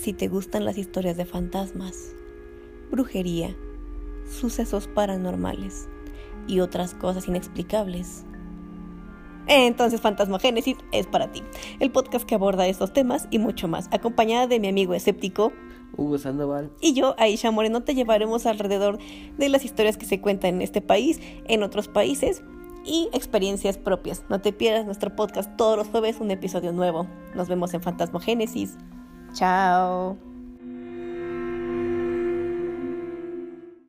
Si te gustan las historias de fantasmas, brujería, sucesos paranormales y otras cosas inexplicables, entonces Fantasmogénesis es para ti. El podcast que aborda estos temas y mucho más, acompañada de mi amigo escéptico Hugo Sandoval. Y yo, Aisha Moreno, te llevaremos alrededor de las historias que se cuentan en este país, en otros países y experiencias propias. No te pierdas nuestro podcast todos los jueves, un episodio nuevo. Nos vemos en Fantasmogénesis. Ciao